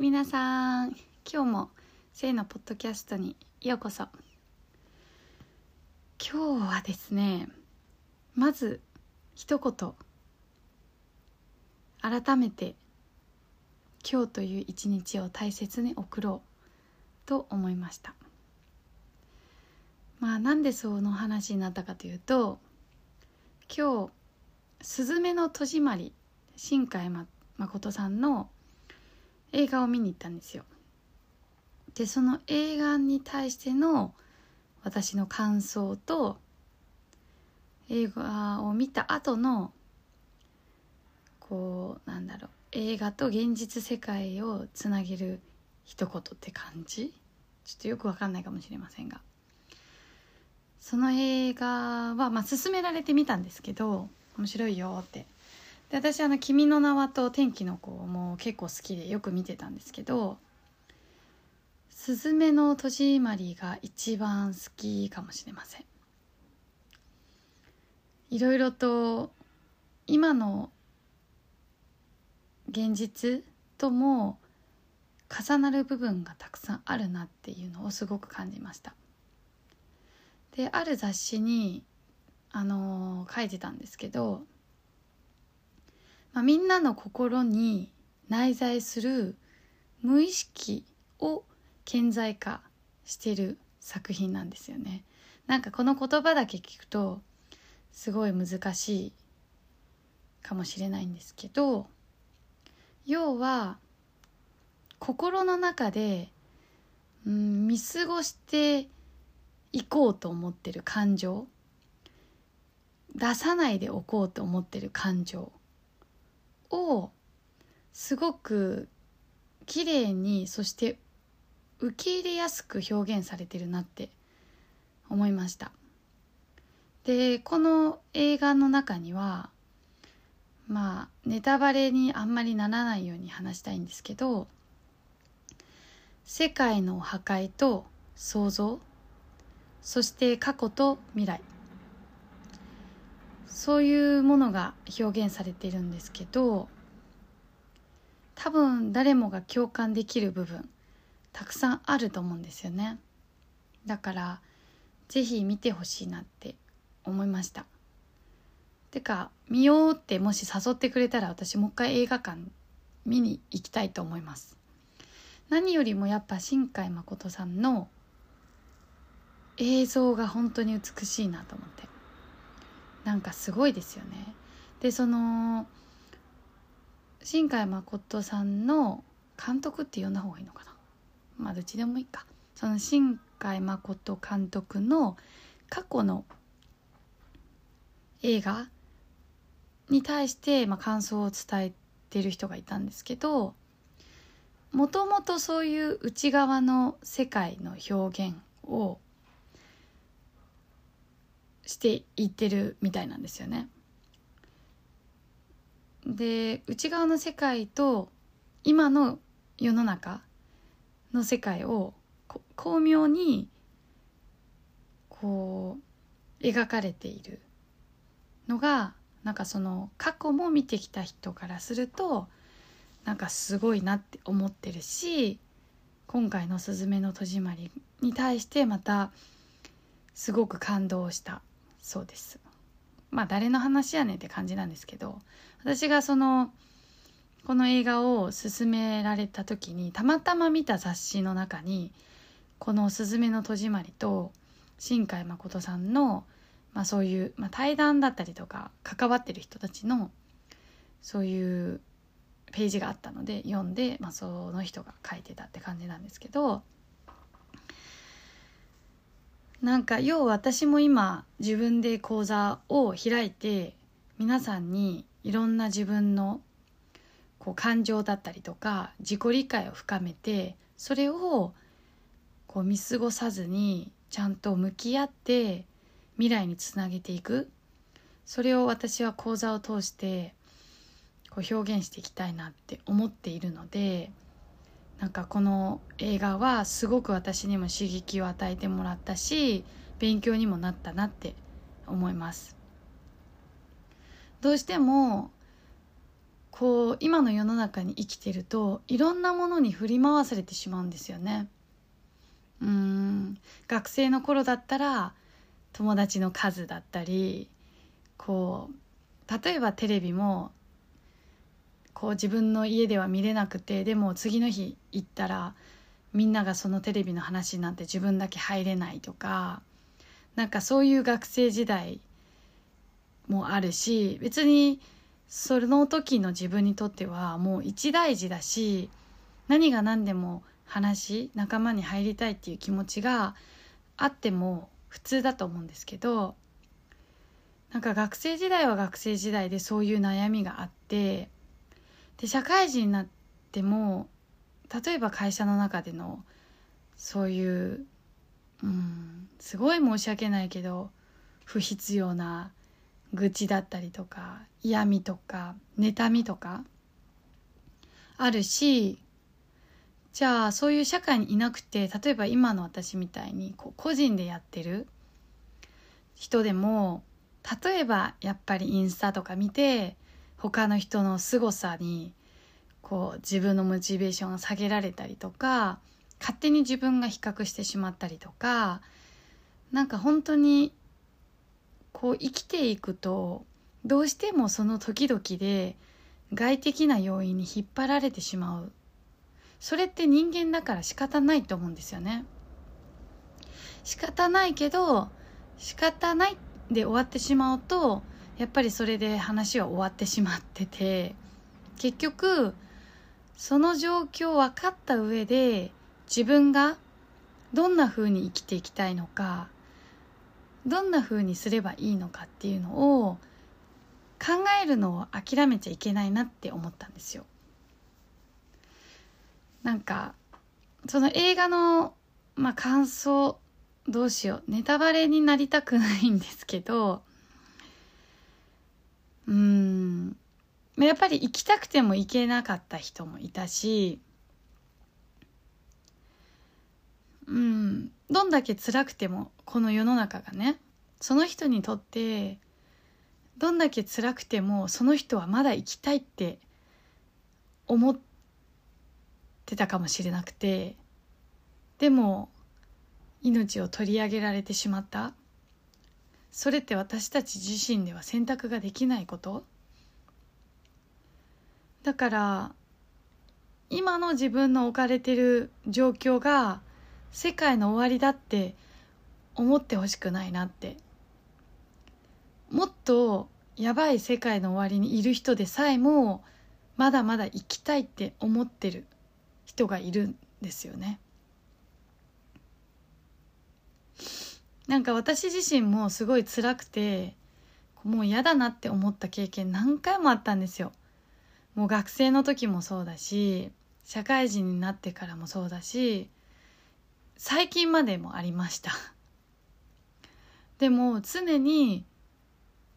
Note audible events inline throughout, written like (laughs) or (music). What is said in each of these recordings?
皆さん、今日も性のポッドキャストにようこそ。今日はですね、まず一言、改めて今日という一日を大切に送ろうと思いました。まあなんでその話になったかというと今日「すずめの戸締まり」新海誠さんの映画を見に行ったんですよ。でその映画に対しての私の感想と映画を見た後のこうなんだろう映画と現実世界をつなげる一言って感じ？ちょっとよくわかんないかもしれませんが。その映画は、まあ、勧められてみたんですけど面白いよって。で私あの「君の名は」と「天気の子」も結構好きでよく見てたんですけど「すずめの戸締まり」が一番好きかもしれません。いろいろと今の現実とも重なる部分がたくさんあるなっていうのをすごく感じました。である雑誌にあの書いてたんですけど、まあ、みんなの心に内在する無意識を顕在化してる作品なんですよね。なんかこの言葉だけ聞くとすごい難しいかもしれないんですけど要は心の中で、うん、見過ごしていこうと思ってる感情。出さないでおこうと思ってる感情。をすごく綺麗にそして受け入れやすく表現されてるなって思いました。でこの映画の中にはまあネタバレにあんまりならないように話したいんですけど世界の破壊と創造そして過去と未来。そういうものが表現されてるんですけど多分誰もが共感できる部分たくさんあると思うんですよね。だからぜひ見てほしいなって思いました。てか見ようってもし誘ってくれたら私もう一回映画館見に行きたいと思います。何よりもやっぱ新海誠さんの映像が本当に美しいなと思って。なんかすごいですよね。でその新海誠さんの監督って呼んだ方がいいのかな？まあどっちでもいいか。その新海誠監督の過去の映画に対して、まあ、感想を伝えてる人がいたんですけどもともとそういう内側の世界の表現をしていってるみたいなんですよね。で内側の世界と今の世の中の世界を巧妙にこう描かれているのがなんかその過去も見てきた人からするとなんかすごいなって思ってるし今回の「すずめの戸締まり」に対してまたすごく感動したそうです。まあ誰の話やねんって感じなんですけど私がそのこの映画を勧められた時にたまたま見た雑誌の中にこの「すずめの戸締まり」と新海誠さんの、まあ、そういう、まあ、対談だったりとか関わってる人たちのそういうページがあったので読んで、まあ、その人が書いてたって感じなんですけどなんか要は私も今自分で講座を開いて皆さんにいろんな自分のこう感情だったりとか自己理解を深めてそれをこう見過ごさずにちゃんと向き合って未来につなげていく。それを私は講座を通してこう表現していきたいなって思っているのでなんかこの映画はすごく私にも刺激を与えてもらったし勉強にもなったなって思います。どうしてもこう今の世の中に生きてるといろんなものに振り回されてしまうんですよね。うん学生の頃だったら友達の数だったりこう例えばテレビもこう自分の家では見れなくてでも次の日行ったらみんながそのテレビの話なって自分だけ入れないとかなんかそういう学生時代もあるし別にその時の自分にとってはもう一大事だし何が何でも話仲間に入りたいっていう気持ちがあっても普通だと思うんですけどなんか学生時代は学生時代でそういう悩みがあってで社会人になっても例えば会社の中でのそういううんすごい申し訳ないけど不必要な愚痴だったりとか嫌味とか妬みとかあるしじゃあそういう社会にいなくて例えば今の私みたいにこう個人でやってる人でも例えばやっぱりインスタとか見て他の人の凄さにこう自分のモチベーションが下げられたりとか勝手に自分が比較してしまったりとかなんか本当にこう生きていくとどうしてもその時々で外的な要因に引っ張られてしまう。それって人間だから仕方ないと思うんですよね。仕方ないけど仕方ないで終わってしまうとやっぱりそれで話は終わってしまってて結局その状況を分かった上で自分がどんな風に生きていきたいのかどんな風にすればいいのかっていうのを考えるのを諦めちゃいけないなって思ったんですよ。なんかその映画の、まあ、感想どうしようネタバレになりたくないんですけどうん。やっぱり行きたくても行けなかった人もいたしうん。どんだけ辛くてもこの世の中がねその人にとってどんだけ辛くてもその人はまだ生きたいって思ってたかもしれなくてでも命を取り上げられてしまった。それって私たち自身では選択ができないこと？だから今の自分の置かれてる状況が世界の終わりだって思ってほしくないなってもっとやばい世界の終わりにいる人でさえもまだまだ生きたいって思ってる人がいるんですよね。なんか私自身もすごい辛くてもう嫌だなって思った経験何回もあったんですよ。もう学生の時もそうだし社会人になってからもそうだし最近までもありましたでも常に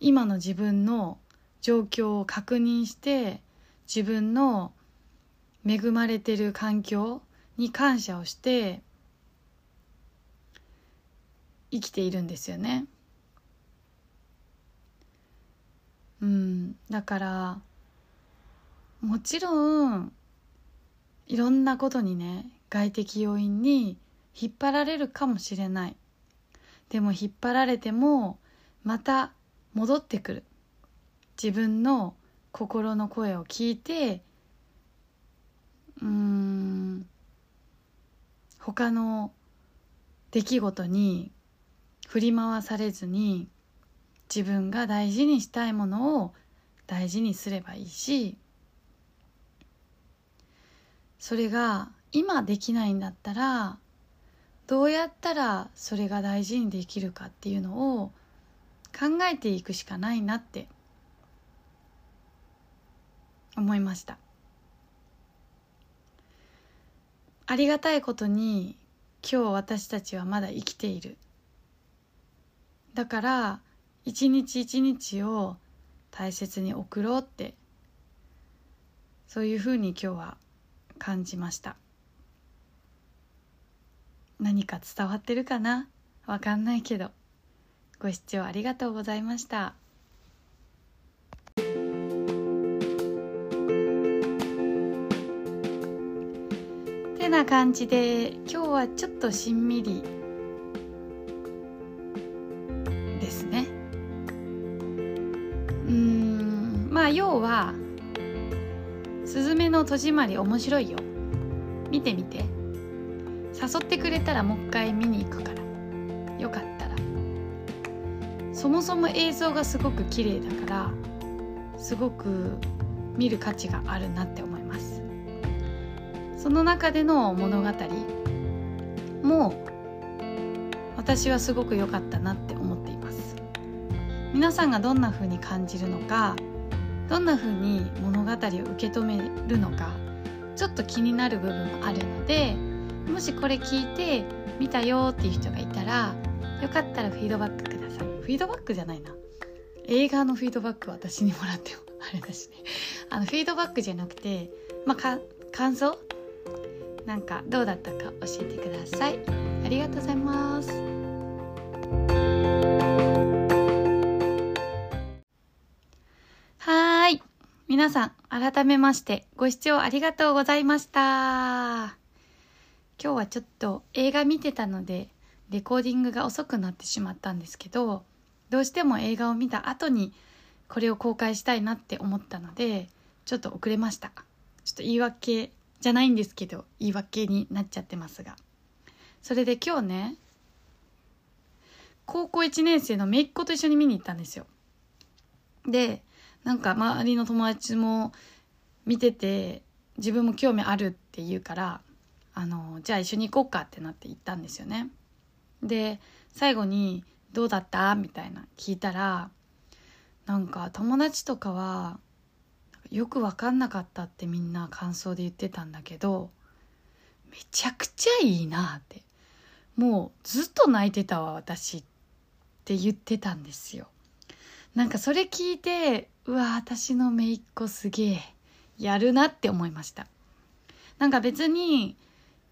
今の自分の状況を確認して自分の恵まれてる環境に感謝をして生きているんですよね。うん、だからもちろんいろんなことにね外的要因に引っ張られるかもしれない。でも引っ張られてもまた戻ってくる。自分の心の声を聞いてうーん他の出来事に振り回されずに自分が大事にしたいものを大事にすればいいしそれが今できないんだったらどうやったらそれが大事にできるかっていうのを考えていくしかないなって思いました。ありがたいことに今日私たちはまだ生きている。だから一日一日を大切に送ろうってそういうふうに今日は感じました。何か伝わってるかな？わかんないけど。ご視聴ありがとうございました。てな感じで今日はちょっとしんみりあ要は「すずめの戸締まり」面白いよ。見てみて。誘ってくれたらもう一回見に行くから。よかったら。そもそも映像がすごく綺麗だからすごく見る価値があるなって思います。その中での物語も私はすごく良かったなって思っています。皆さんがどんな風に感じるのかどんな風に物語を受け止めるのかちょっと気になる部分もあるのでもしこれ聞いて見たよっていう人がいたらよかったらフィードバックください。フィードバックじゃないな。映画のフィードバック私にもらっても (laughs) あれだしね。あのフィードバックじゃなくてまあ感想？なんかどうだったか教えてください。ありがとうございます。皆さん改めましてご視聴ありがとうございました。今日はちょっと映画見てたのでレコーディングが遅くなってしまったんですけどどうしても映画を見た後にこれを公開したいなって思ったのでちょっと遅れました。ちょっと言い訳じゃないんですけど言い訳になっちゃってますが。それで今日ね高校1年生の姪っ子と一緒に見に行ったんですよ。でなんか周りの友達も見てて自分も興味あるって言うからあのじゃあ一緒に行こうかってなって行ったんですよねで最後に「どうだった?」みたいな聞いたらなんか友達とかはよく分かんなかったってみんな感想で言ってたんだけどめちゃくちゃいいなってもうずっと泣いてたわ私って言ってたんですよなんかそれ聞いてうわ私の姪っ子すげえやるなって思いました。なんか別に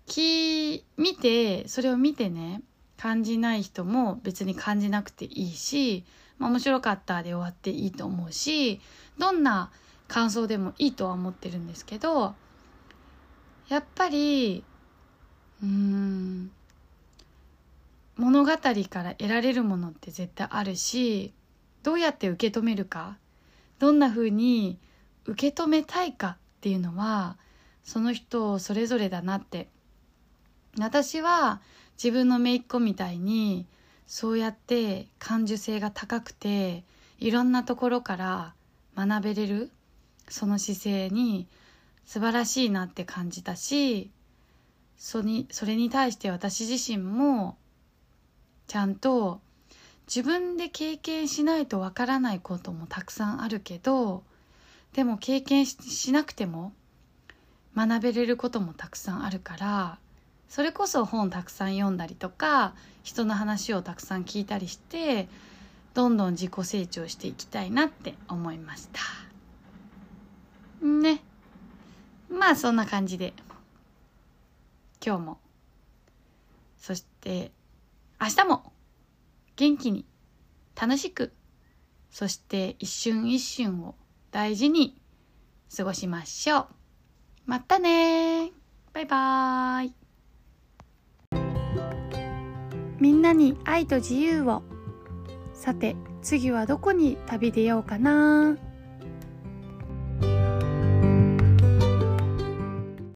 き見てそれを見てね感じない人も別に感じなくていいし、まあ、面白かったで終わっていいと思うしどんな感想でもいいとは思ってるんですけどやっぱりうん物語から得られるものって絶対あるしどうやって受け止めるか？どんな風に受け止めたいかっていうのはその人それぞれだなって。私は自分の姪っ子みたいにそうやって感受性が高くていろんなところから学べれるその姿勢に素晴らしいなって感じたしそにそれに対して私自身もちゃんと自分で経験しないとわからないこともたくさんあるけどでも経験しなくても学べれることもたくさんあるからそれこそ本たくさん読んだりとか人の話をたくさん聞いたりしてどんどん自己成長していきたいなって思いました。ね。まあそんな感じで。今日も。そして明日も。元気に楽しくそして一瞬一瞬を大事に過ごしましょう。またね。バイバーイ。みんなに愛と自由を。さて次はどこに旅出ようかな。